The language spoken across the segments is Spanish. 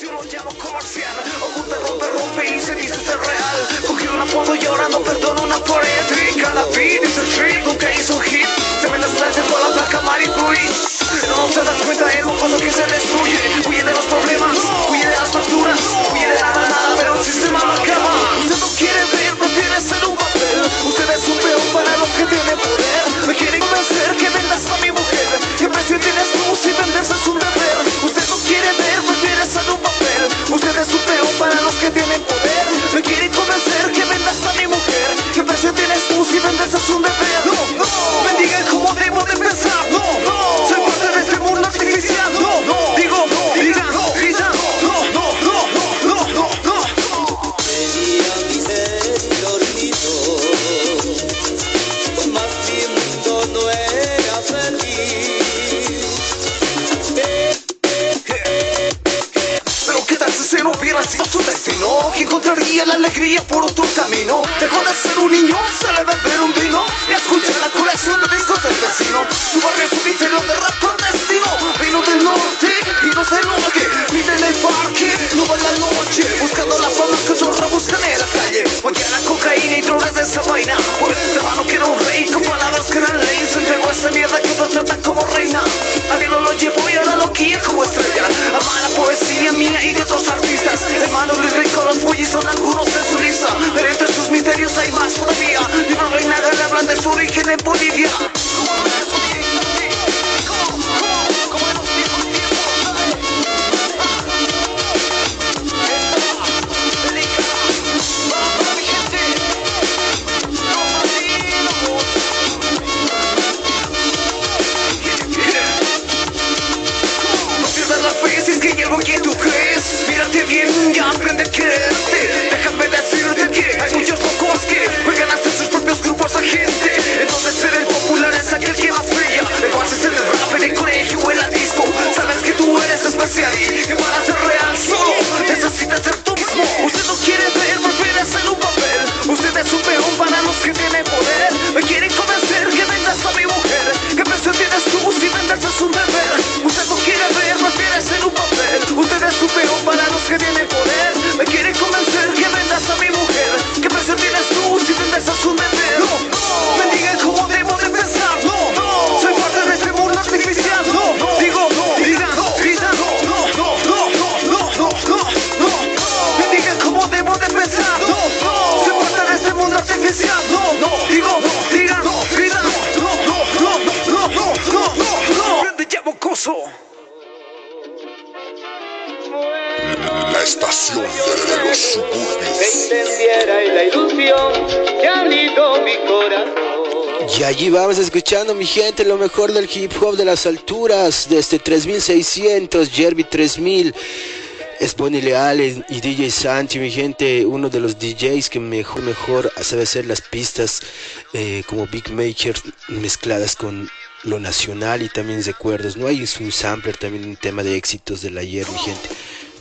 Yo lo llamo comercial, oculta, rompe, rompe y se dice ser real. Cogió una foto llorando, perdona una pared. Y cada beat dice street, nunca hizo un hit. Se me las lanza con la placa Maripuri. No se das cuenta, es un cosa que se destruye. Huye de los problemas, huye de las facturas, huye de nada, nada, pero el sistema lo acaba. Usted no quiere ver, prefiere ser un papel. Usted es un peón para los que tienen poder. Me quieren convencer que vendas a mi mujer. ¿Qué precio tienes tú si venderse es alegría por otro camino. Dejó de ser un niño, se le beber un vino. Y escucha la colección de discos del vecino. Su barrio es un interior de rap clandestino. Vino del norte y no se norte Vive en el parque, no va la noche Buscando la fama que la buscan en la calle. Oye la cocaína y drogas de esa vaina Yeah. Y allí vamos escuchando, mi gente, lo mejor del hip hop de las alturas, desde 3600, Jerby 3000, es Bonnie Leal y DJ Santi, mi gente, uno de los DJs que mejor, mejor sabe hacer las pistas eh, como Big Maker mezcladas con lo nacional y también recuerdos, ¿no? Hay un sampler, también un tema de éxitos del ayer, mi gente.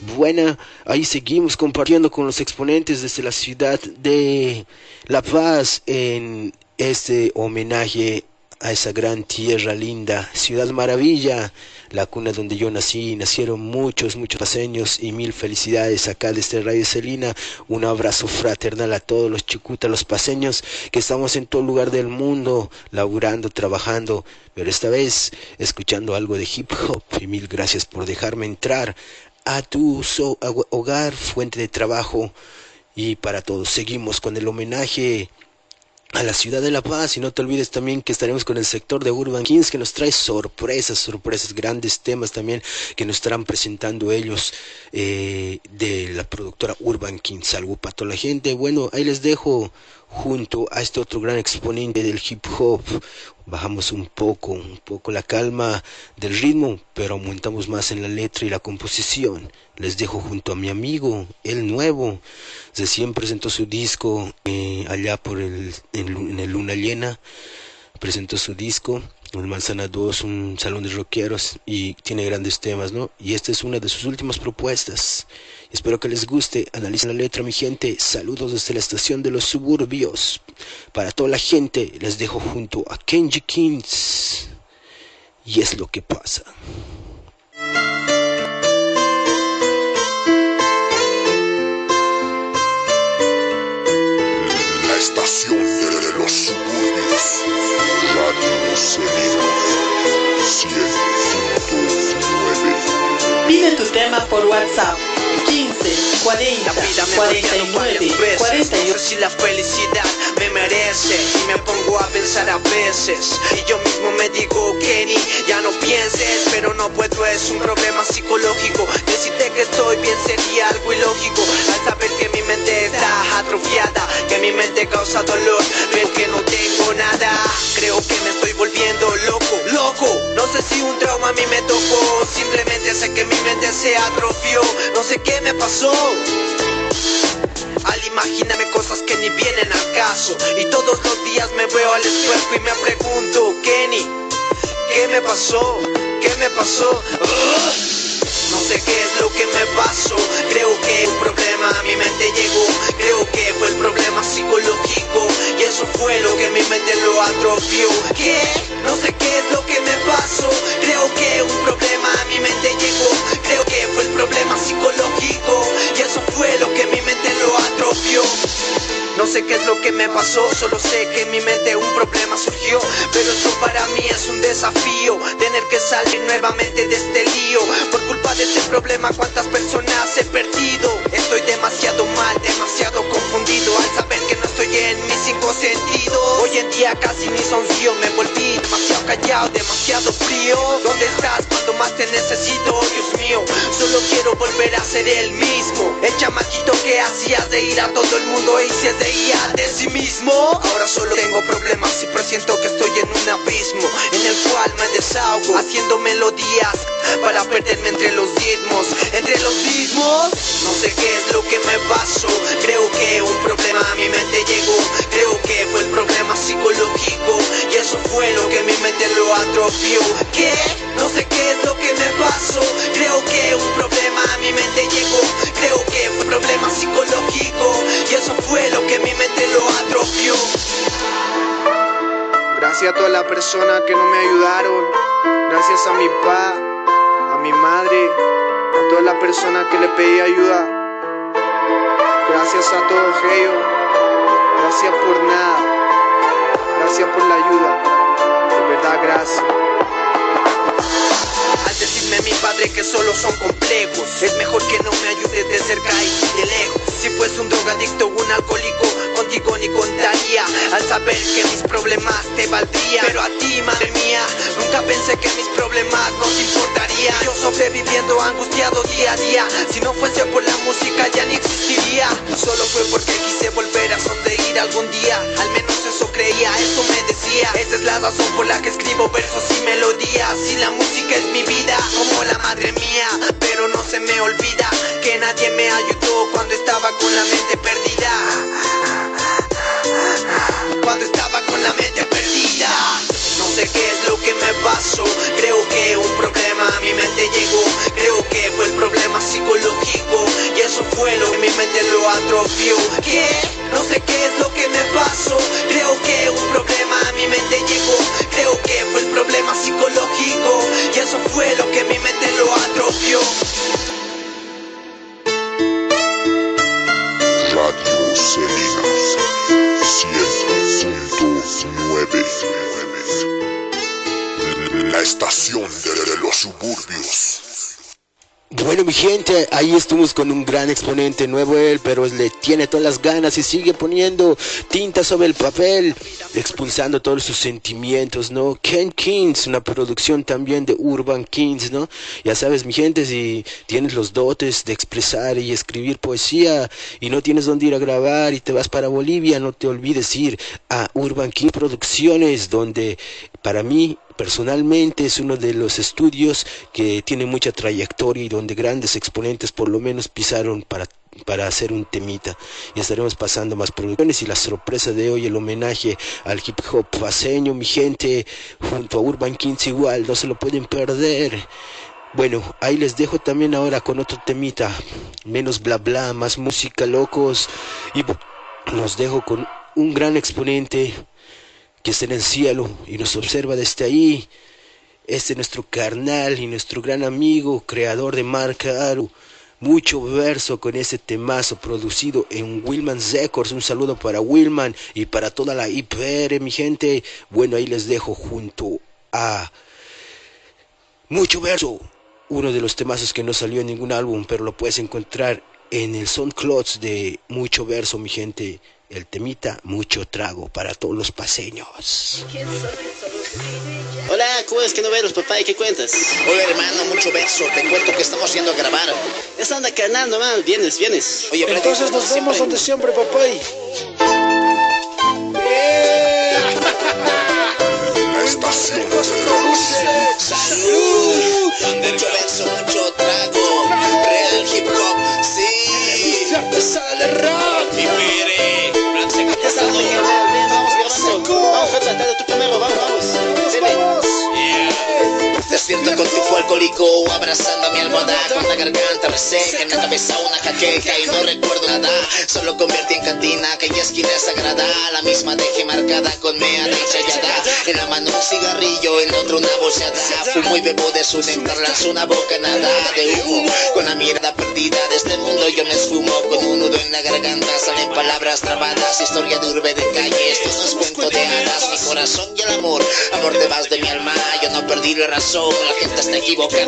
Buena, ahí seguimos compartiendo con los exponentes desde la ciudad de La Paz en este homenaje a esa gran tierra linda, Ciudad Maravilla, la cuna donde yo nací, nacieron muchos, muchos paseños y mil felicidades acá desde Radio Celina, un abrazo fraternal a todos los chucutas, los paseños que estamos en todo lugar del mundo, laburando, trabajando, pero esta vez escuchando algo de hip hop. Y mil gracias por dejarme entrar a tu hogar, fuente de trabajo y para todos. Seguimos con el homenaje a la ciudad de La Paz y no te olvides también que estaremos con el sector de Urban Kings que nos trae sorpresas, sorpresas, grandes temas también que nos estarán presentando ellos eh, de la productora Urban Kings. Algo para toda la gente. Bueno, ahí les dejo junto a este otro gran exponente del hip hop. Bajamos un poco, un poco la calma del ritmo, pero aumentamos más en la letra y la composición. Les dejo junto a mi amigo, el nuevo, recién presentó su disco eh, allá por el, en, el Luna Llena, presentó su disco, el Manzana 2, un salón de rockeros y tiene grandes temas, ¿no? Y esta es una de sus últimas propuestas. Espero que les guste. Analicen la letra, mi gente. Saludos desde la estación de los suburbios. Para toda la gente, les dejo junto a Kenji Kings. Y es lo que pasa. La estación de los suburbios. Radio Celina. 100.9. Pide tu tema por WhatsApp 15 40 49 48. Si la felicidad me merece. Y me pongo a pensar a veces. Y yo mismo me digo Kenny ya no pienses. Pero no puedo es un problema psicológico. Decirte que estoy bien sería algo ilógico. Al saber que mi mente está atrofiada que mi mente causa dolor ver que no tengo nada. Creo que me estoy volviendo loco. Loco. No sé si un trauma a mí me tocó. Simplemente sé que mi mente se atrofió. No sé qué me pasó al imaginarme cosas que ni vienen al caso Y todos los días me veo al espejo y me pregunto Kenny, ¿qué me pasó? ¿Qué me pasó? No sé qué es lo que me pasó. Creo que un problema a mi mente llegó. Creo que fue el problema psicológico. Y eso fue lo que mi mente lo atrofió. ¿Qué? No sé qué es lo que me pasó. Creo que un problema a mi mente llegó. Creo que fue el problema psicológico. Y eso fue lo que mi mente lo atrofió. No sé qué es lo que me pasó, solo sé que en mi mente un problema surgió. Pero esto para mí es un desafío Tener que salir nuevamente de este lío. Por culpa de este problema cuántas personas he perdido. Estoy demasiado mal, demasiado confundido estoy en mis cinco sentidos Hoy en día casi ni sonrío, me volví demasiado callado, demasiado frío. ¿Dónde estás cuando más te necesito? Dios mío, solo quiero volver a ser el mismo. El chamaquito que hacías de ir a todo el mundo y si es de sí mismo. Ahora solo tengo problemas y presiento que estoy en un abismo En el cual me desahogo haciendo melodías Para perderme entre los ritmos, entre los mismos No sé qué es lo que me pasó Creo que un problema a mi mente llegó Creo que fue el problema psicológico Y eso fue lo que mi mente lo atrofió ¿Qué? No sé qué es lo que me pasó. Creo que un problema a mi mente llegó. Creo que fue un problema psicológico Y eso fue lo que mi mente lo atrofió. Gracias a todas las personas que no me ayudaron. Gracias a mi pa, a mi madre A todas las personas que le pedí ayuda. Gracias a todos ellos Gracias por nada. Gracias por la ayuda. De verdad gracias. Al decirme mi padre que solo son complejos Es mejor que no me ayudes de cerca y de lejos Al saber que mis problemas te valdrían. Pero a ti, madre mía Nunca pensé que mis problemas no te importarían. Yo sobreviviendo angustiado día a día. Si no fuese por la música ya ni existiría. Solo fue porque quise volver a sonreír algún día. Al menos eso creía, eso me decía. Esa es la razón por la que escribo versos y melodías. Y la música es mi vida como la madre mía. Pero no se me olvida que nadie me ayudó cuando estaba con la mente perdida Cuando estaba con la mente perdida. No sé qué es lo que me pasó. Creo que un problema a mi mente llegó. Creo que fue el problema psicológico. Y eso fue lo que mi mente lo atrofió. ¿Qué? No sé qué es lo que me pasó. Creo que un problema a mi mente llegó. Creo que fue el problema psicológico. Y eso fue lo que mi mente lo atrofió La estación de los suburbios bueno, mi gente, ahí estuvimos con un gran exponente nuevo él, pero le tiene todas las ganas y sigue poniendo tinta sobre el papel, expulsando todos sus sentimientos, ¿no? Ken Kings, una producción también de Urban Kings, ¿no? Ya sabes, mi gente, si tienes los dotes de expresar y escribir poesía y no tienes dónde ir a grabar y te vas para Bolivia, no te olvides ir a Urban King Producciones, donde para mí personalmente es uno de los estudios que tiene mucha trayectoria y donde grandes exponentes por lo menos pisaron para para hacer un temita. Y estaremos pasando más producciones y la sorpresa de hoy el homenaje al hip hop paseño mi gente junto a Urban Kings igual no se lo pueden perder. Bueno, ahí les dejo también ahora con otro temita, menos bla bla, más música locos. Y nos dejo con un gran exponente que está en el cielo y nos observa desde ahí. Este es nuestro carnal y nuestro gran amigo, creador de marca Aru. Mucho verso con este temazo producido en Willman Records. Un saludo para Willman y para toda la IPR, mi gente. Bueno, ahí les dejo junto a Mucho verso uno de los temazos que no salió en ningún álbum, pero lo puedes encontrar en el SoundCloud de Mucho Verso, mi gente. El temita Mucho Trago para todos los paseños. Hola, ¿cómo es que no los papá? ¿Y qué cuentas? Hola hermano, mucho verso. Te cuento que estamos yendo a grabar. Esta anda nomás, vienes, vienes. Oye, pero Entonces nos vemos donde siempre, papá. Estación Salud. Mucho verso, mucho trago. Real hip hop, sí. sale. Mi pere. Plan se Ya está, bien, bien, bien, vamos grabando. Vamos, Jota, dale tú primero, vamos, con tifo alcohólico, abrazando mi almohada Con la garganta reseca, en la cabeza una jaqueca Y no recuerdo nada, solo convertí en cantina Aquella esquina sagrada, la misma dejé marcada con mea de chayada En la mano un cigarrillo, en otro una bolseada Fumo y bebo de su néctar, lanzo una bocanada de humo. Con la mirada perdida de este mundo yo me esfumo Con un nudo en la garganta, salen palabras trabadas Historia de urbe de calle, esto no es cuento de hadas Mi corazón y el amor, amor te vas de mi alma Yo no perdí la razón, la gente está equivocada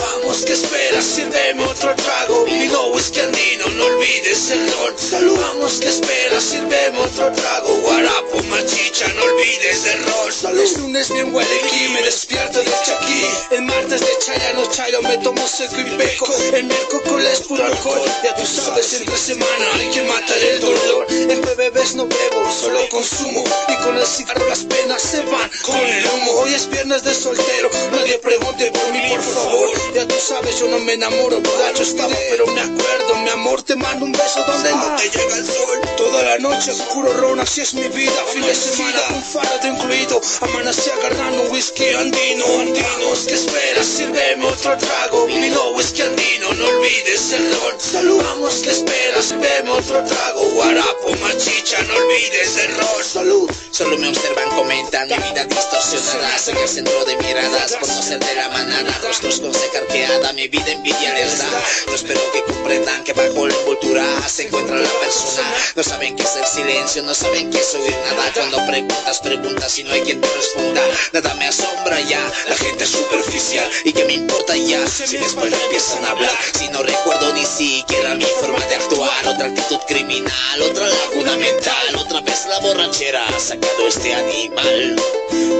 Vamos, que esperas? Sírveme otro trago. Vino whisky andino, no olvides el rol. Salud. Vamos, que esperas? Sírveme otro trago. Guarapo, machicha, no olvides el rol. Salud. Es lunes bien huele aquí, me despierto del chaquí. El martes de chayano, chayo, me tomo seco y peco. El miércoles es puro alcohol. Ya tú sabes, entre semana hay que matar el dolor. En bebés no bebo, solo consumo. Y con el cigarro las penas se van con el humo. Hoy es viernes de soltero, nadie pregunte por mí, por favor. Ya tú sabes, yo no me enamoro, borracho estaba, pero me acuerdo, mi amor, te mando un beso donde no te llega el sol. Toda la noche puro ron, así es mi vida. Fin de semana, un faro de incluido. Amanecí agarrando whisky andino, andino. ¿Qué esperas? Sírveme otro trago. Vino whisky andino, no olvides el rol. Salud. Vamos, ¿qué esperas? Sírveme otro trago. Guarapo, machicha, no olvides el rol. Salud. Solo me observan, comentan mi vida distorsionada Soy el centro de miradas, por no ser de la manada Rostros con seca arqueada, mi vida envidia les da No espero que comprendan que bajo la envoltura se encuentra la persona. No saben qué es el silencio, no saben qué es oír nada. Cuando preguntas, preguntas y no hay quien te responda. Nada me asombra ya, la gente es superficial. ¿Y qué me importa ya? Si después empiezan a hablar Si no recuerdo ni siquiera mi forma de actuar. Otra actitud criminal, otra laguna mental Otra vez la borrachera. Ha sacado este animal.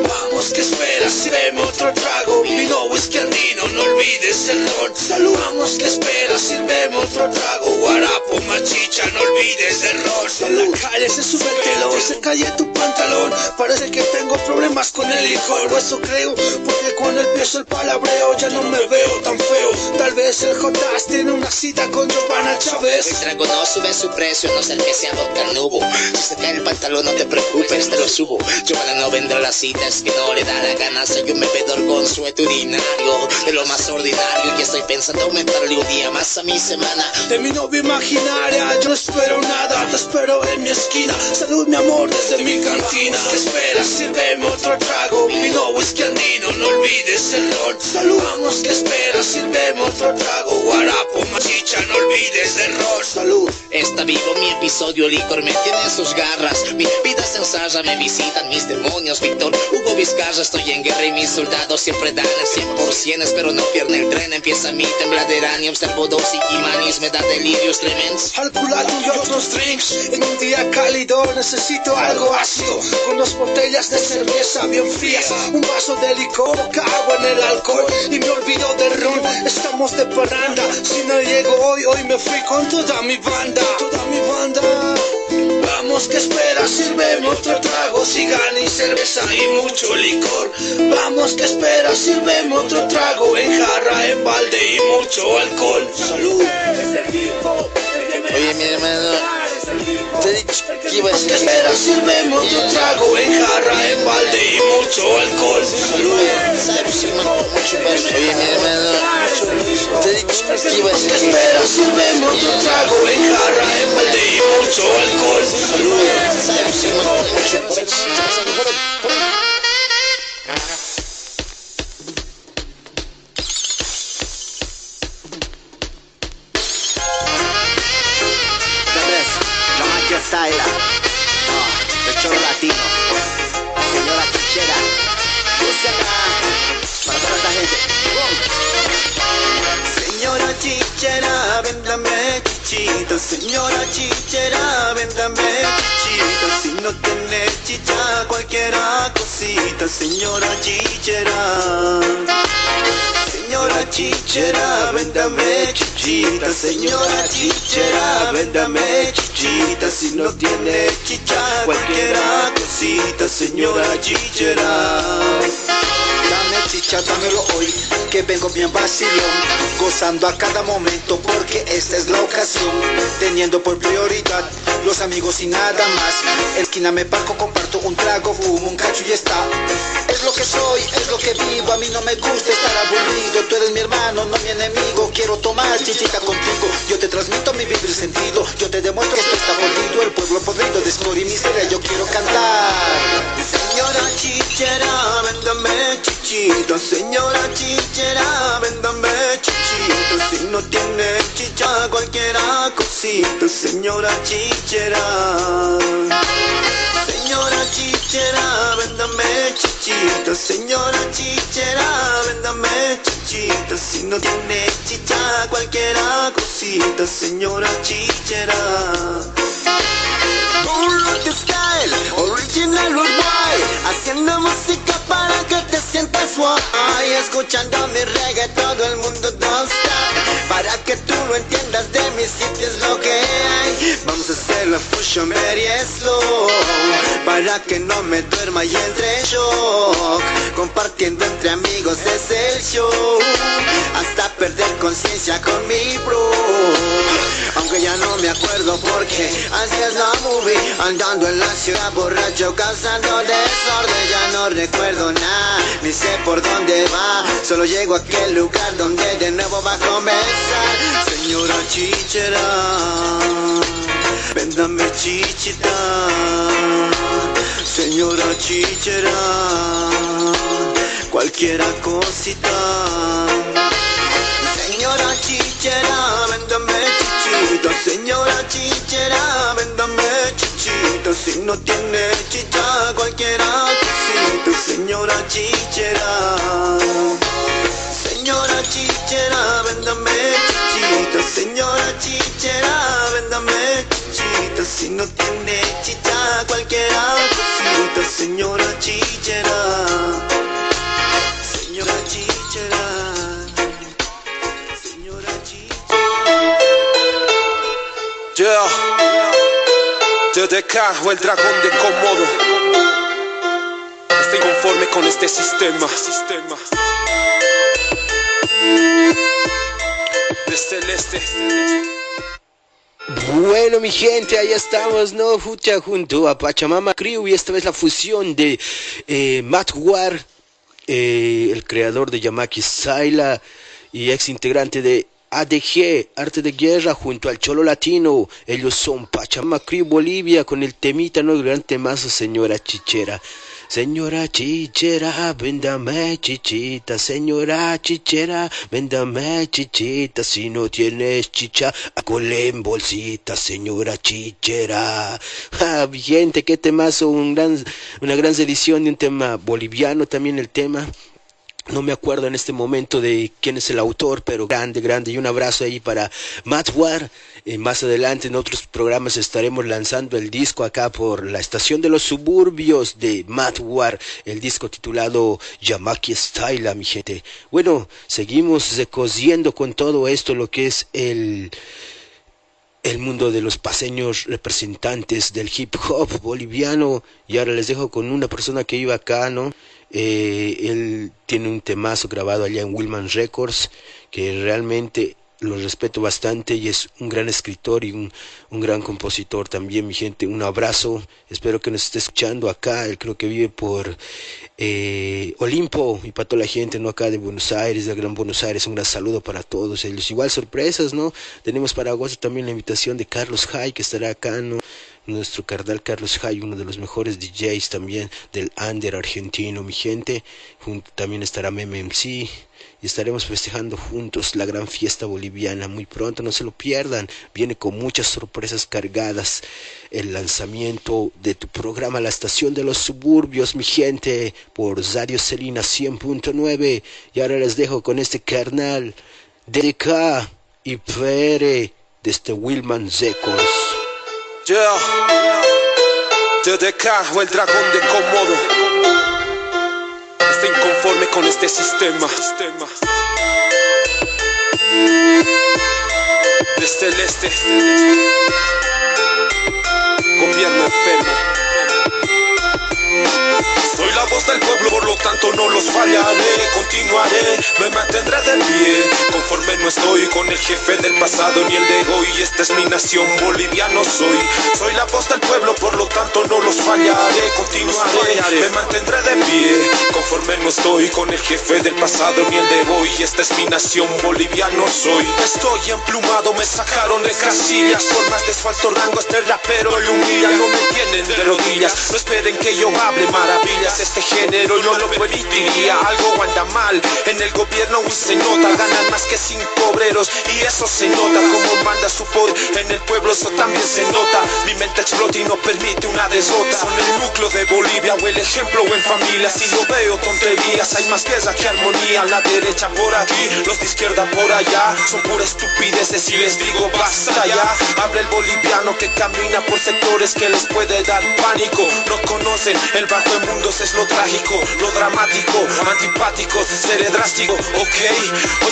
Vamos, ¿qué esperas? Sírveme otro trago. Vino whisky andino, no olvides el rol. Salud. Vamos, ¿qué esperas? Sírveme otro trago. Guarapo, machicha, no olvides el rol. En la calle se sube el telón, se cae tu pantalón. Parece que tengo problemas con el licor, o eso creo. Porque cuando empiezo el palabreo ya no me veo tan feo. Tal vez el Jotas tiene una cita con Giovanna El Chávez. trago no sube su precio, no ser que sea vodka nubo Si se cae el pantalón no te preocupes, te lo subo Giovanna no vendrá a la cita, es que no le da la gana Soy un bebedor consuetudinario De lo más ordinario y estoy pensando aumentarle un día más a mi semana De mi novia yo no espero nada, te espero en mi esquina. Salud, mi amor, desde mi cantina. ¿Qué esperas? Sírveme otro trago. Vino whisky andino, no olvides el rol. Salud, vamos, ¿qué esperas? Sírveme otro trago. Guarapo, machicha, no olvides el rol. Salud. Está vivo mi episodio, licor me tiene en sus garras Mi vida se ensaya, me visitan mis demonios Víctor Hugo Vizcarra, estoy en guerra y mis soldados siempre dan el 100% Espero no pierda el tren, empieza mi tembladera Ni observo dos y me da delirios tremendos Calculado y otros drinks En un día cálido necesito algo ácido Con dos botellas de cerveza bien frías Un vaso de licor, cago en el alcohol Y me olvido del ron, estamos de parranda Si no llego hoy, hoy me fui con toda mi banda Toda mi banda Vamos, ¿qué esperas? Sírveme otro trago, sigan y cerveza y mucho licor. Vamos, ¿qué esperas? Sírveme otro trago en jarra, en balde y mucho alcohol. Salud. Oye, mi hermano, te he dicho que iba. Sírveme otro trago en jarra, en balde y mucho alcohol. Salud. Oye, mi hermano, te he dicho que iba. Sírveme otro trago en jarra, en balde y mucho alcohol. Chichita, señora chichera, véndame chichita, si no tiene chicha, cualquiera cosita, señora chichera. Señora chichera, véndame chichita, señora chichera, véndame chichita, si no tiene chicha, cualquiera cosita, señora chichera. Dame chicha, dámelo hoy, vengo bien vacilón, gozando a cada momento porque esta es la ocasión, teniendo por prioridad los amigos y nada más. Esquina me parco, comparto un trago, fumo un cacho y está. Es lo que soy, es lo que vivo, a mí no me gusta estar aburrido, tú eres mi hermano, no mi enemigo, quiero tomar chichita contigo, yo te transmito mi y sentido, yo te demuestro que esto está jodido, el pueblo podrido de y miseria, yo quiero cantar. Señora chichera, véndame chichita, señora chichera, véndame chichita, si no tiene chicha, cualquiera cosita, señora chichera. Señora chichera, véndame chichita, señora chichera, véndame chichita, si no tiene chicha, cualquiera cosita, señora chichera. Haciendo música para que te sientas guay, escuchando mi reggae todo el mundo stop, para que tú lo entiendas de mis sitios lo que hay, vamos a hacer la fusion very slow, para que no me duerma y entre en shock, compartiendo entre amigos es el show, hasta perder conciencia con mi bro, ya no me acuerdo porque así es la movie, andando en la ciudad borracho causando desorden, ya no recuerdo nada, ni sé por dónde va, solo llego a aquel lugar donde de nuevo va a comenzar, señora chichera, véndame chichita, señora chichera, cualquiera cosita. Señora chichera, chichita, señora chichera, véndame chichita, si no tiene chicha, cualquiera cosita, señora chichera. Señora chichera, véndame chichita, señora chichera, véndame chichita, si no tiene chicha, cualquiera cosita, señora chichera. Señora chichera. TDK o el dragón de Komodo. Estoy conforme con este sistema. Celeste. Bueno, mi gente, ahí estamos, ¿no? Fucha junto a Pachamama Crew y esta vez la fusión de eh, Matt War, eh, el creador de Yamaki Saila y ex integrante de ADG, Arte de Guerra, junto al Cholo Latino. Ellos son Pachamama Bolivia con el temita, ¿no? El gran temazo, señora Chichera. Señora chichera, véndame chichita, señora chichera, véndame chichita, si no tienes chicha, cole en bolsita, señora chichera. Ah, gente, qué temazo, un gran, una gran edición de un tema boliviano también el tema. No me acuerdo en este momento de quién es el autor, pero grande, grande. Y un abrazo ahí para Matt War. Eh, más adelante en otros programas estaremos lanzando el disco acá por la estación de los suburbios de Matt War. El disco titulado Yamaki Style, mi gente. Bueno, seguimos recosiendo con todo esto lo que es el el mundo de los paseños representantes del hip hop boliviano y ahora les dejo con una persona que iba acá, ¿no? Eh, él tiene un temazo grabado allá en Willman Records que realmente lo respeto bastante y es un gran escritor y un, un, gran compositor también, mi gente. Un abrazo, espero que nos esté escuchando acá. Él creo que vive por eh, Olimpo y para toda la gente, ¿no? Acá de Buenos Aires, de Gran Buenos Aires. Un gran saludo para todos ellos. Igual sorpresas, ¿no? Tenemos para agosto también la invitación de Carlos Hay, que estará acá, ¿no? Nuestro carnal Carlos Hay, uno de los mejores DJs también del under argentino, mi gente. Junto, también estará Meme MC y estaremos festejando juntos la gran fiesta boliviana muy pronto, no se lo pierdan, viene con muchas sorpresas cargadas el lanzamiento de tu programa La Estación de los Suburbios, mi gente, por Radio Celina 100.9 y ahora les dejo con este carnal DDK y Pere desde Wilman Zecos. Yeah. TDK o el dragón de Komodo. Está inconforme con este sistema. Desde el este. Gobierno enfermo. La voz del pueblo, por lo tanto no los fallaré. Continuaré, me mantendré de pie. Conforme no estoy con el jefe del pasado ni el de hoy. Esta es mi nación, boliviano soy. Soy la voz del pueblo, por lo tanto no los fallaré. Continuaré, me mantendré de pie. Conforme no estoy con el jefe del pasado ni el de hoy. Esta es mi nación, boliviano soy. Estoy emplumado, me sacaron de casillas. Por más de asfalto rango, este rapero y humilla. No me tienen de rodillas, no esperen que yo hable maravillas este género yo lo permitiría algo anda mal en el gobierno y se nota. Ganan más que cinco obreros y eso se nota. Como manda su poder en el pueblo eso también se nota. Mi mente explota y no permite una desgota son el núcleo de Bolivia o el ejemplo en familia. Si lo veo tonterías hay más guerra que armonía. La derecha por aquí los de izquierda por allá. Son pura estupidez si les digo basta ya habla el boliviano que camina por sectores que les puede dar pánico. No conocen el bajo de mundos es lo trágico, lo dramático, antipático, seré drástico, ok.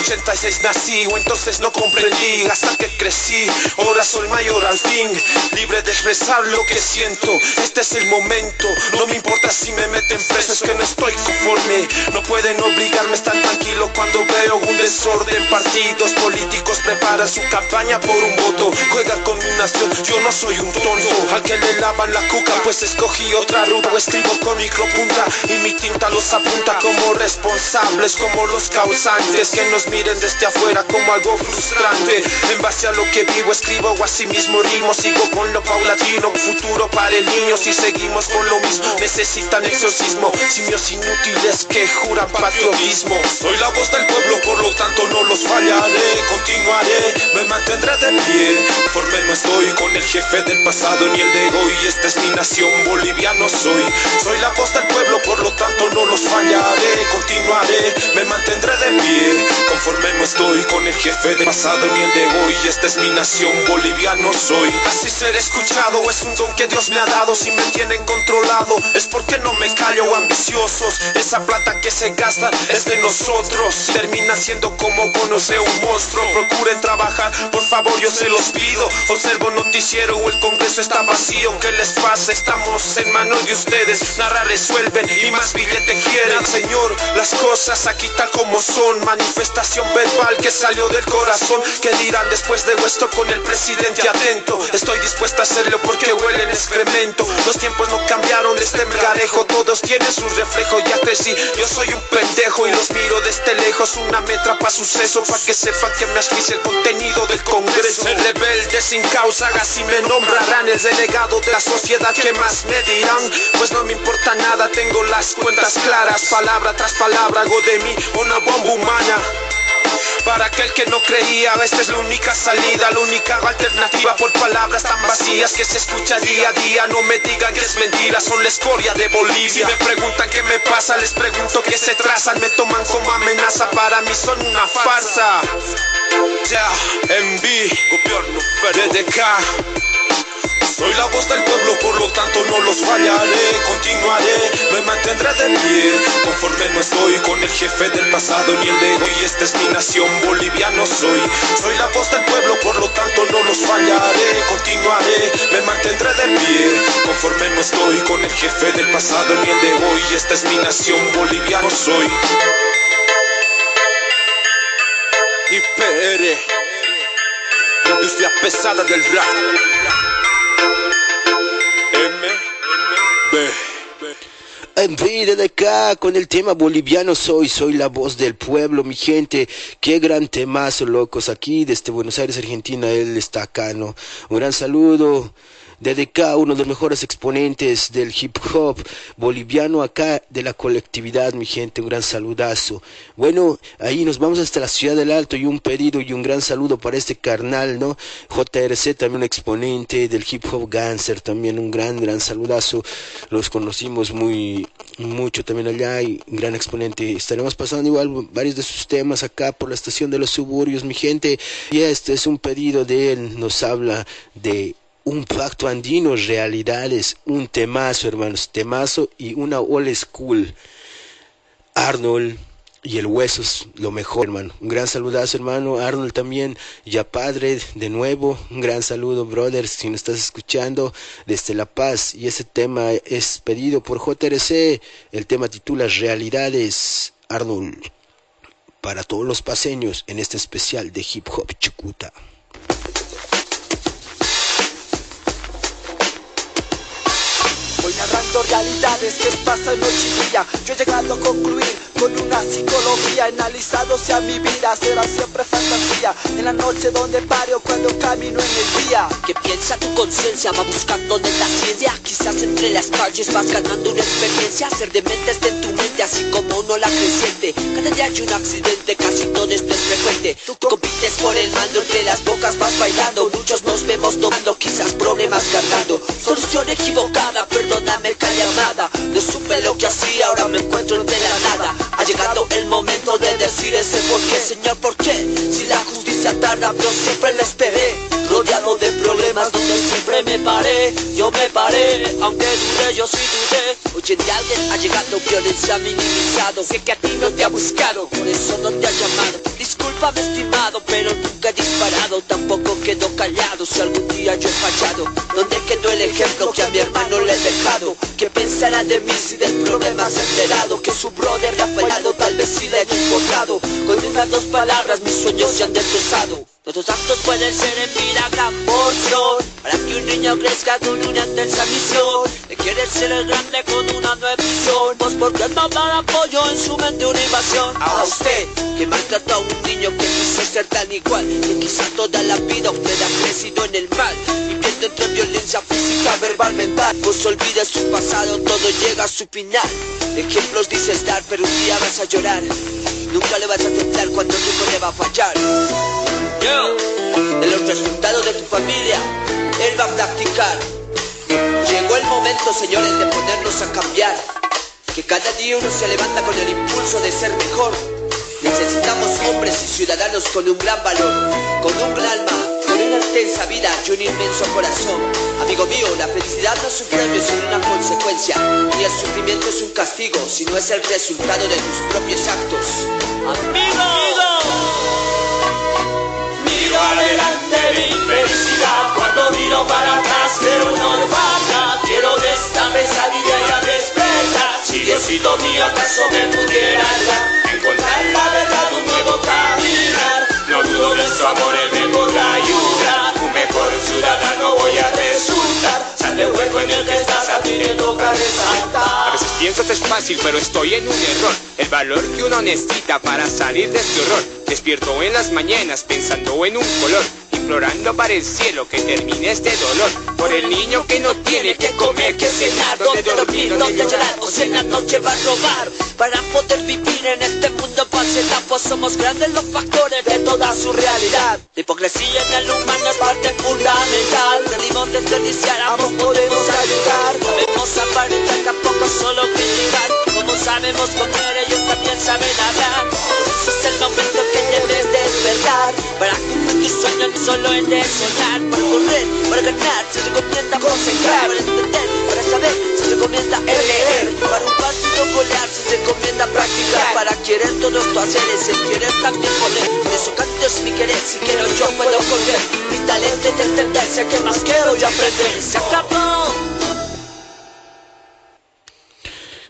86 nací o entonces no comprendí hasta que crecí. Ahora soy mayor al fin, libre de expresar lo que siento. Este es el momento, no me importa si me meten preso, es que no estoy conforme. No pueden obligarme a estar tranquilo cuando veo un desorden. Partidos políticos preparan su campaña por un voto. Juega con mi nación, yo no soy un tonto. Al que le lavan la cuca, pues escogí otra ruta. Escribo con micropunta y mi tinta los apunta como responsables, como los causantes que nos miren desde afuera como algo frustrante. En base a lo que vivo escribo o así mismo rimo, sigo con lo paulatino, futuro para el niño si seguimos con lo mismo. Necesitan exorcismo, simios inútiles que juran patriotismo. Soy la voz del pueblo, por lo tanto no los fallaré, continuaré, me mantendré de pie. Formé no estoy con el jefe del pasado ni el de hoy, esta es mi nación, boliviano soy. Soy la voz del pueblo, por lo tanto no los fallaré, continuaré, me mantendré de pie. Conforme no estoy con el jefe del pasado ni el de hoy, esta es mi nación, boliviano soy. Así ser escuchado es un don que Dios me ha dado, si me tienen controlado es porque no me callo ambiciosos. Esa plata que se gasta es de nosotros, termina siendo como conocer un monstruo. Procuren trabajar, por favor yo se los pido. Observo noticiero el congreso está vacío, ¿qué les pasa? Estamos en manos de ustedes, nada resuelven y más billete quieren. Señor, las cosas aquí tal como son, manifestación verbal que salió del corazón. ¿Qué dirán después de esto con el presidente atento? Estoy dispuesta a hacerlo porque huelen excremento. Los tiempos no cambiaron de este mergarejo, todos tienen su reflejo. Ya crecí, yo soy un pendejo y los miro desde lejos. Una metra para suceso, para que sepan que me asfixia el contenido del congreso. El rebelde sin causa, así me nombrarán el delegado de la sociedad que más me dirán. Pues no me importa nada, tengo las cuentas claras, palabra tras palabra, hago de mí una bomba humana. Para aquel que no creía, esta es la única salida, la única alternativa por palabras tan vacías que se escucha día a día. No me digan que es mentira, son la escoria de Bolivia. Si me preguntan qué me pasa, les pregunto qué se trazan, me toman como amenaza, para mí son una farsa. Ya, MB, gobierno, DDK. Soy la voz del pueblo, por lo tanto no los fallaré, continuaré, me mantendré de pie. Conforme no estoy con el jefe del pasado ni el de hoy, esta es mi nación, boliviano soy. Soy la voz del pueblo, por lo tanto no los fallaré, continuaré, me mantendré de pie. Conforme no estoy con el jefe del pasado ni el de hoy, esta es mi nación, boliviano soy. IPR, industria pesada del rap. Vida de acá con el tema boliviano soy, soy la voz del pueblo, mi gente. Qué gran temazo, locos. Aquí desde Buenos Aires, Argentina, él está acá, ¿no? Un gran saludo. DDK, uno de los mejores exponentes del hip hop boliviano acá de la colectividad, mi gente, un gran saludazo. Bueno, ahí nos vamos hasta la ciudad del Alto y un pedido y un gran saludo para este carnal, ¿no? JRC, también un exponente del hip hop Ganser, también un gran, gran saludazo. Los conocimos muy, mucho también allá y un gran exponente. Estaremos pasando igual varios de sus temas acá por la estación de los suburbios, mi gente. Y este es un pedido de él, nos habla de un pacto andino, realidades, un temazo, hermanos, temazo y una old school. Arnold y el hueso es lo mejor, hermano. Un gran saludazo, hermano. Arnold también, ya padre, de nuevo. Un gran saludo, brother, si nos estás escuchando desde La Paz. Y ese tema es pedido por JRC. El tema titula Realidades, Arnold. Para todos los paseños en este especial de hip hop chucuta. Narrando realidades que pasan noche y día. Yo he llegado a concluir con una psicología analizado sea mi vida será siempre fantasía. En la noche donde paro cuando camino en el día. Que piensa tu conciencia va buscando de la ciencia. Quizás entre las calles vas ganando una experiencia. Ser de mente está en tu mente así como uno la creciente cada día hay un accidente casi todo esto es frecuente. Tú compites por el mando entre las bocas vas bailando. Muchos nos vemos tomando quizás problemas cargando. Solución equivocada perdóname llamada. No supe lo que hacía ahora me encuentro entre la nada. Ha llegado el momento de decir ese por qué, Señor, ¿por qué? Si la justicia tarda, pero siempre la esperé. Rodeado de problemas donde siempre me paré. Yo me paré, aunque dudé, yo sí dudé Oye, de alguien ha llegado violencia minimizado. Sé que a ti no te ha buscado, por eso no te ha llamado. Discúlpame estimado, pero nunca he disparado. Tampoco quedo callado si algún día yo he fallado. ¿Dónde quedó el ejemplo que a mi hermano le he dejado? ¿Qué pensará de mí si del problema se ha enterado? Que su brother le ha fallado, tal vez si le he equivocado. Con unas dos palabras mis sueños se han destrozado Nuestros actos pueden ser en vida gran porción Para que un niño crezca con una intensa misión De quiere ser el grande con una nueva visión. Pues porque no para apoyo en su mente una invasión. A usted que maltrató a un niño que quiso ser tan igual Que quizá toda la vida usted ha crecido en el mal Viviendo entre violencia física, verbal, mental. Pues olvide su pasado, todo llega a su final. Ejemplos dices dar, pero un día vas a llorar. Nunca le vas a aceptar cuando tu le va a fallar de los resultados de tu familia Él va a practicar Llegó el momento, señores, de ponernos a cambiar Que cada día uno se levanta con el impulso de ser mejor Necesitamos hombres y ciudadanos con un gran valor Con un gran alma una extensa vida y un inmenso corazón. Amigo mío, la felicidad no es un premio, sino una consecuencia. Ni el sufrimiento es un castigo, sino es el resultado de tus propios actos. Amigo, adelante mi felicidad. Cuando miro para atrás, quiero no. Quiero de esta pesadilla ya despertar. Si Diosito mío acaso me pudiera dar, encontrar la verdad, un nuevo caminar. No dudo de su amor, él me podrá ayudar. Un mejor ciudadano voy a resultar. Sal del hueco en el que estás, a ti te toca resaltar. Pienso que es fácil, pero estoy en un error. El valor que uno necesita para salir de este horror. Despierto en las mañanas pensando en un color implorando para el cielo que termine este dolor por el niño que no tiene que comer, que cenar, donde dormir, donde llorar. o si en la noche va a robar para poder vivir en este mundo pues somos grandes los factores de toda su realidad. La hipocresía en el humano es parte fundamental. Venimos desperdiciar, ambos podemos ayudar. Sabemos aparentar, tampoco solo criticar. Como sabemos comer, ellos también saben hablar. Ese es el momento para cumplir tus sueños solo en de soñar. Para correr, para ganar se recomienda concentrar. Para entender, para saber se recomienda el leer. Para un partido golear se recomienda practicar. Para querer todo esto hacer es el querer también poder. Por eso canto es mi querer si quiero yo puedo correr. Mi talento es de entender sé que más quiero y aprender se acabó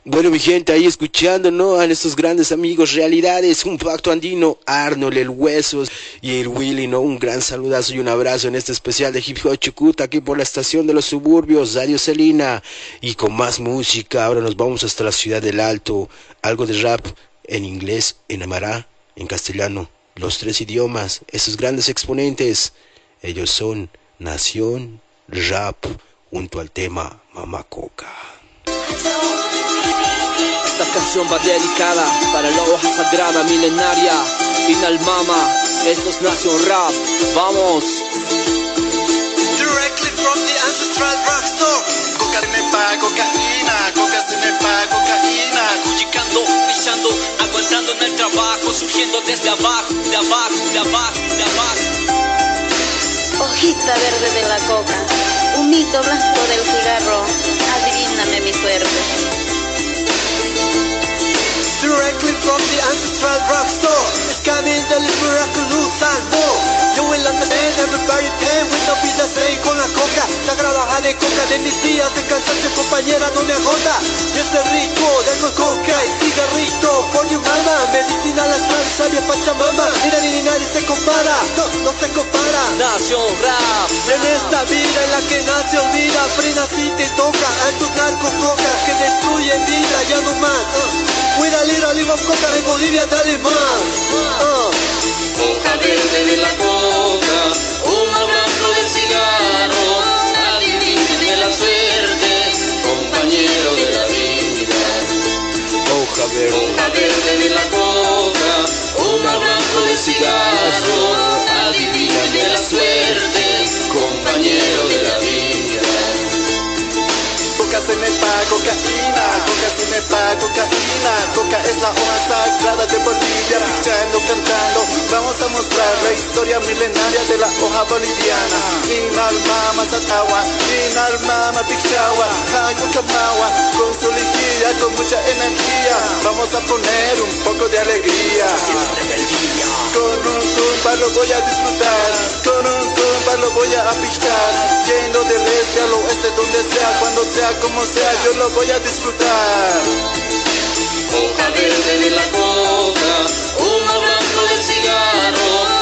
Bueno, mi gente, ahí escuchando, ¿no? A nuestros grandes amigos, realidades, un pacto andino, Arnold, el Huesos y el Willy, ¿no? Un gran saludazo y un abrazo en este especial de Hip Hop Chucuta, aquí por la estación de los suburbios, Radio Celina. Y con más música, ahora nos vamos hasta la ciudad del Alto, algo de rap en inglés, en amará, en castellano, los tres idiomas, esos grandes exponentes, ellos son Nación Rap, junto al tema Mama Coca. Esta canción va dedicada para la hoja sagrada milenaria, Inalmama, esto es Nación Rap, vamos. Directly from the ancestral drugstore, coca me paga cocaína, coca se me paga cocaína, cuchicando, brillando, aguantando en el trabajo, surgiendo desde abajo, de abajo, de abajo, de abajo. Hojita verde de la coca, un mito blanco del cigarro, adivíname mi suerte. Directly from the ancestral rock store. It's coming the miraculous and more. Yo en la mente, everybody ten With no vida say con la coca. Sagrada de coca de mis días de cansancio compañera no me agota. Y este rico de algo coca y cigarrito. Por mi alma, medicina la sabia pachamama. Mira ni nadie se compara, no, no se compara. Nación rap. En esta vida en la que nace olvida Frena si te toca, a tus narcos coca Que destruyen vida, ya no más. uh. Cuida lira, oliva, coca de Bolivia, dale más uh. Hoja verde de la coca, humo blanco del cigarro, adivine la suerte, compañero de la vida. Hoja verde. Hoja verde de la coca, humo blanco del cigarro, Coca se me pa cocaína, coca se me pa cocaína, coca es la hoja sagrada de Bolivia, pichando, cantando, vamos a mostrar la historia milenaria de la hoja boliviana. Inalma Mazatawa, Inalma Pichawa, Hayukamawa, con su liguilla, con mucha energía, vamos a poner un poco de alegría. Con un zumba lo voy a disfrutar, con un zumba lo voy a pichar, yendo del este al oeste, donde sea, cuando sea, como sea, yo lo voy a disfrutar. Hoja verde de la coca, humo blanco del cigarro,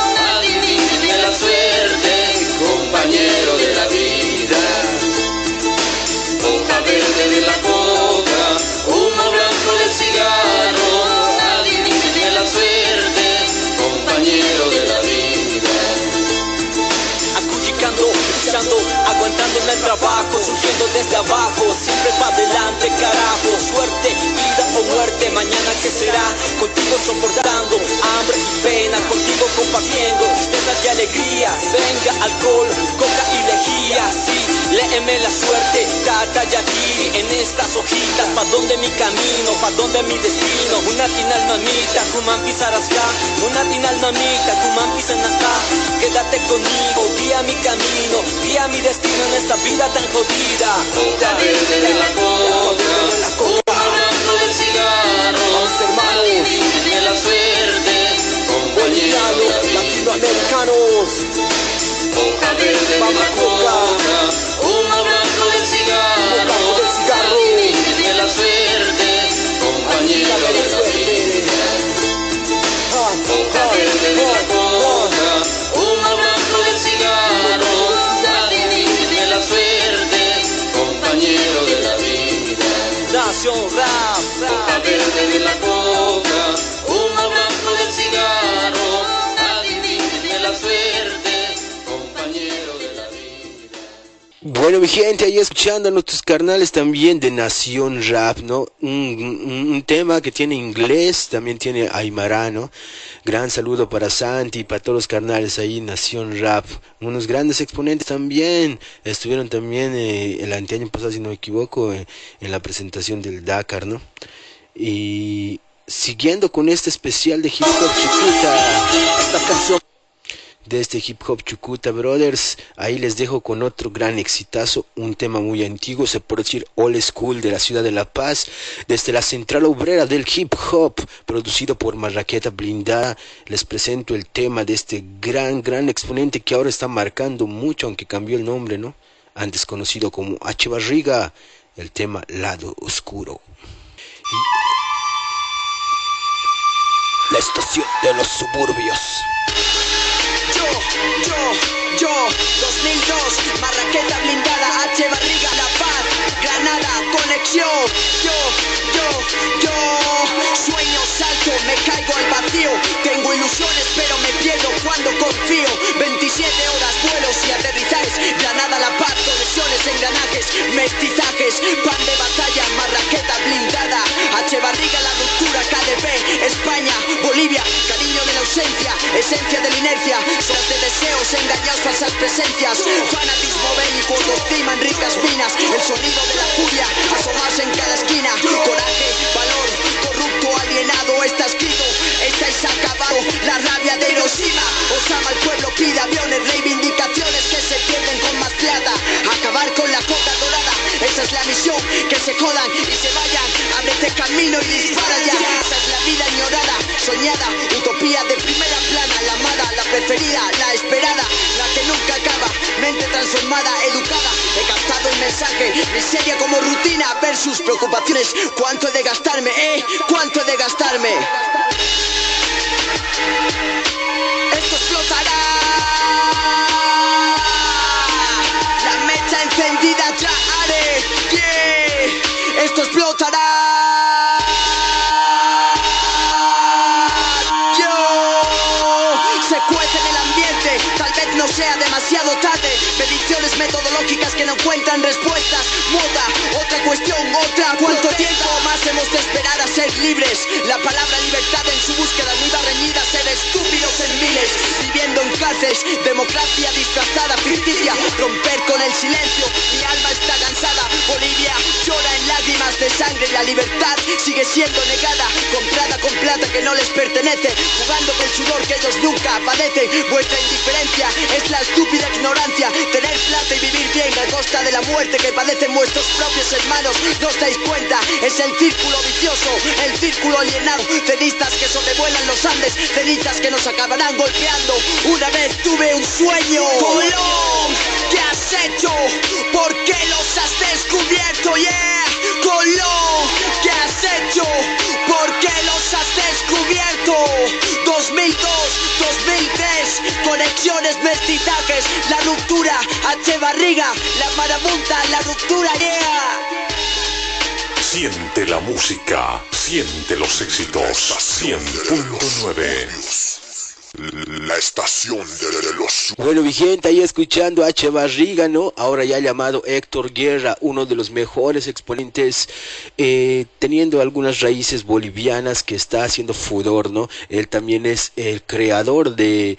desde abajo, siempre para adelante, carajo, suerte, mañana que será, contigo soportando hambre y pena, contigo compartiendo tristezas y alegría, venga alcohol, coca y lejía, sí, léeme la suerte, tata yatiri, en estas hojitas, pa' donde mi camino, pa' donde mi destino, una tinal mamita, kuman pisarasca, una tinal mamita, kuman pisanasca, quédate conmigo, guía mi camino, guía mi destino en esta vida tan jodida. De la la suerte, compañero de la vida. Latinoamericanos Hoja verde de la coca, humo blanco del cigarro, adivine la suerte, compañero de la vida. Hoja verde de la coca, humo blanco del cigarro, adivine la suerte, compañero de la vida. Nación rap, Hoja verde de la Bueno, mi gente, ahí escuchando a nuestros carnales también de Nación Rap, ¿no? Un, tema que tiene inglés, también tiene aymara, ¿no? Gran saludo para Santi y para todos los carnales ahí, Nación Rap. Unos grandes exponentes también. Estuvieron también eh, el anteaño pasado, si no me equivoco, eh, en la presentación del Dakar, ¿no? Y siguiendo con este especial de hip hop chiquita, esta canción de este hip hop Chucuta Brothers. Ahí les dejo con otro gran exitazo, un tema muy antiguo, se puede decir old school de la ciudad de La Paz, desde la central obrera del hip hop, producido por Marraqueta Blindada. Les presento el tema de este gran, gran exponente que ahora está marcando mucho, aunque cambió el nombre, ¿no? Antes conocido como H. Barriga, el tema Lado Oscuro. Y la estación de los suburbios. Yo, yo, yo, 2002, Marraqueta blindada, H barriga, La Paz, Granada, conexión. Yo, yo, yo, sueño salto, me caigo al vacío. Tengo ilusiones, pero me pierdo cuando confío. 27 horas vuelos y aterrizajes. Granada, La Paz, conexiones, engranajes, mestizajes, pan de batalla, Marraqueta blindada, H barriga, la ruptura, KDP, España, Bolivia, cariño de la ausencia, esencia de la inercia, sos de deseos, engañados, falsas presencias, fanatismo bélico, autoestima en ricas minas, el sonido de la furia, asomarse en cada esquina, coraje, valor, corrupto, alienado está escrito, estáis acabado. La rabia de Hiroshima, Osama el pueblo pide aviones, reivindicaciones que se pierden con más plata. Acabar con la coca dorada, esa es la misión, que se jodan y se vayan. Ábrete camino y dispara ya. Esa es la vida ignorada, soñada, utopía de primera plana, la amada, la preferida, la esperada, Transformada, educada, he captado el mensaje, miseria como rutina versus preocupaciones. ¿Cuánto he de gastarme, eh? ¿Cuánto he de gastarme? Esto explotará. La mecha encendida ya haré. Yeah. Esto explotará. Tarde. Mediciones metodológicas que no encuentran respuestas. Moda, otra cuestión, otra. ¿Cuánto tiempo más hemos de esperar a ser libres? La palabra libertad en su búsqueda no reñida a ser estúpidos en miles. Viviendo en cárceles, democracia disfrazada, ficticia. Romper con el silencio, mi alma está cansada. Bolivia llora en lágrimas de sangre. La libertad sigue siendo negada, con plata que no les pertenece. Jugando con sudor que ellos nunca padecen. Vuestra indiferencia es la estúpida ignorancia. Tener plata y vivir bien a costa de la muerte que padecen vuestros propios hermanos. No os dais cuenta, es el círculo vicioso, el círculo alienado. Cenizas que sobrevuelan los Andes, cenizas que nos acabarán golpeando. Una vez tuve un sueño. ¿Qué has hecho? ¿Por qué los has descubierto? Yeah, Colón, ¿qué has hecho? ¿Por qué los has descubierto? 2002, 2003, conexiones, mestizajes, la ruptura, H barriga, la marabunta, la ruptura, yeah. Siente la música, siente los éxitos. 100.9. La estación de los... Bueno, mi gente, ahí escuchando a H. Barriga, ¿no? Ahora ya llamado Héctor Guerra, uno de los mejores exponentes, eh, teniendo algunas raíces bolivianas que está haciendo furor, ¿no? Él también es el creador de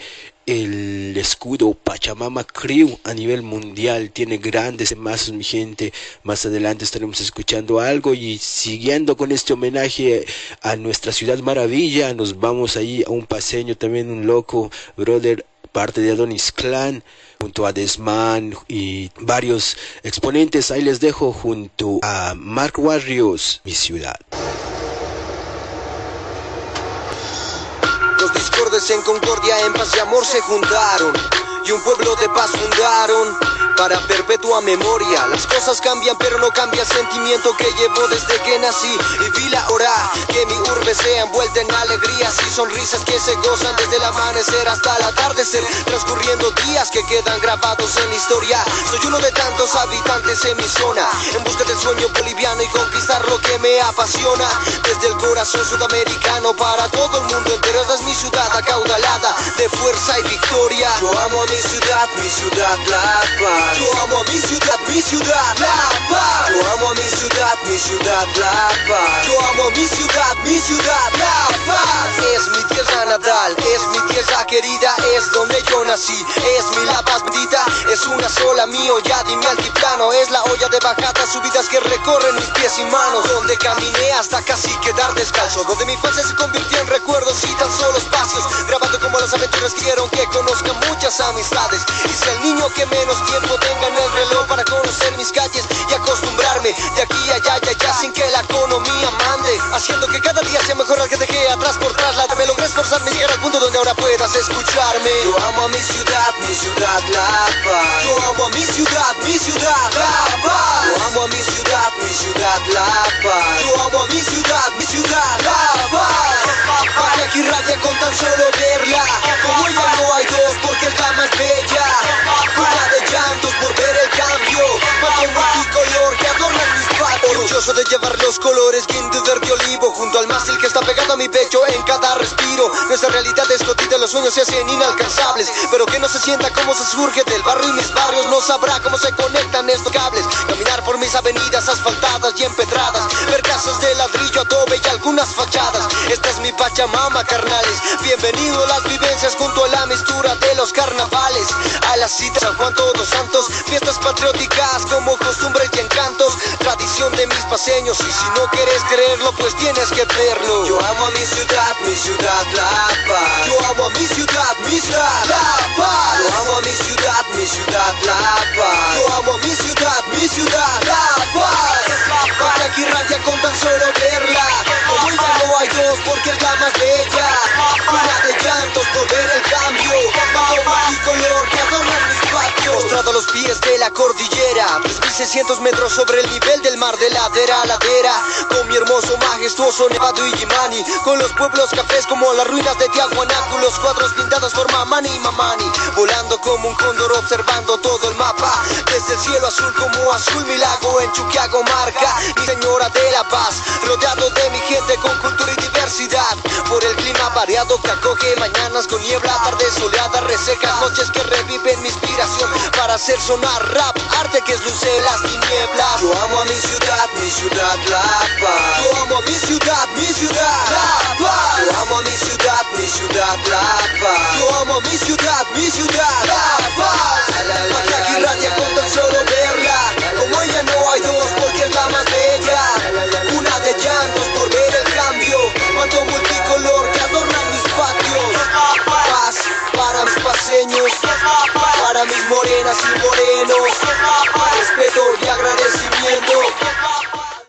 el escudo Pachamama Crew a nivel mundial tiene grandes mazos mi gente. Más adelante estaremos escuchando algo y siguiendo con este homenaje a nuestra ciudad maravilla nos vamos ahí a un paseño también un loco brother parte de Adonis Clan junto a Desman y varios exponentes. Ahí les dejo junto a Mark Warriors mi ciudad discordes en concordia, en paz y amor se juntaron y un pueblo de paz fundaron para perpetua memoria. Las cosas cambian, pero no cambia el sentimiento que llevo desde que nací y vi la hora que mi urbe sea envuelta en alegrías y sonrisas que se gozan desde el amanecer hasta el atardecer, transcurriendo días que quedan grabados en la historia. Soy uno de tantos habitantes en mi zona, en busca del sueño boliviano y conquistar lo que me apasiona. Desde el corazón sudamericano para todo el mundo entero, es mi ciudad acaudalada de fuerza y victoria. Yo amo mi ciudad, mi ciudad, La Paz. Yo amo mi ciudad, mi ciudad, La Paz. Yo amo mi ciudad, mi ciudad, La Paz. Yo amo mi ciudad, mi ciudad, La Paz. Es mi tierra natal, es mi tierra querida, es donde yo nací, es mi La Paz bendita, es una sola mi olla mi altiplano, es la olla de bajadas, subidas que recorren mis pies y manos, donde caminé hasta casi quedar descalzo, donde mi infancia se convirtió en recuerdos y tan solo espacios, grabando como las aventuras quiero que conozca muchas amistades, y ser el niño que menos tiempo tenga en el reloj para conocer mis calles y acostumbrarme de aquí a allá y allá sin que la economía mande, haciendo que cada día sea mejor al que dejé atrás por traslado, me logré esforzarme y llegar al punto donde ahora puedas escucharme. Yo amo a mi ciudad, mi ciudad, La Paz. Yo amo a mi ciudad, mi ciudad, La Paz. Yo amo a mi ciudad, mi ciudad, La Paz. Yo amo a mi ciudad, mi ciudad, La Paz. Aquí rabia con tan solo verla. Como ella no hay dos porque el cama es bella. Fuera de llantos por ver el cambio. Más Orgulloso de llevar los colores guinda verde olivo junto al mástil que está pegado a mi pecho en cada respiro. Nuestra realidad es cotidiana, los sueños se hacen inalcanzables. Pero que no se sienta como se surge del barrio y mis barrios. No sabrá cómo se conectan estos cables. Caminar por mis avenidas asfaltadas y empedradas. Ver casas de ladrillo, adobe y algunas fachadas. Esta es mi Pachamama, carnales. Bienvenido a las vivencias junto a la mistura de los carnavales. A la cita San Juan Todos Santos, fiestas patrióticas como costumbres y encantos, tradición de mis paseños y si no quieres creerlo pues tienes que verlo. Yo amo a mi ciudad, mi ciudad La Paz. Yo amo a mi ciudad, mi ciudad La Paz. Yo amo a mi ciudad, mi ciudad La Paz. Yo amo a mi ciudad, mi ciudad La Paz. Porque aquí radia con tan solo verla. Como ya no hay dos porque es la más bella. Postrado a los pies de la cordillera. 3600 metros sobre el nivel del mar de ladera a ladera. Con mi hermoso, majestuoso Nevado y Yimani. Con los pueblos cafés como las ruinas de Tiahuanaco. Los cuadros pintados por Mamani y Mamani. Volando como un cóndor observando todo el mapa. Desde el cielo azul como azul mi lago en Chuquiago marca. Mi señora de la paz. Rodeado de mi gente con cultura y diversidad. Por el clima variado que acoge mañanas con niebla, tardes soleadas, resecas, noches que reviven mi inspiración para hacer sonar rap, arte que es luz en las tinieblas. Yo amo a mi ciudad, mi ciudad La Paz. Yo amo a mi ciudad, mi ciudad La Paz. Yo amo a mi ciudad, mi ciudad La Paz. Yo amo a mi ciudad, mi ciudad La Paz. Radia con tan solo. así moreno.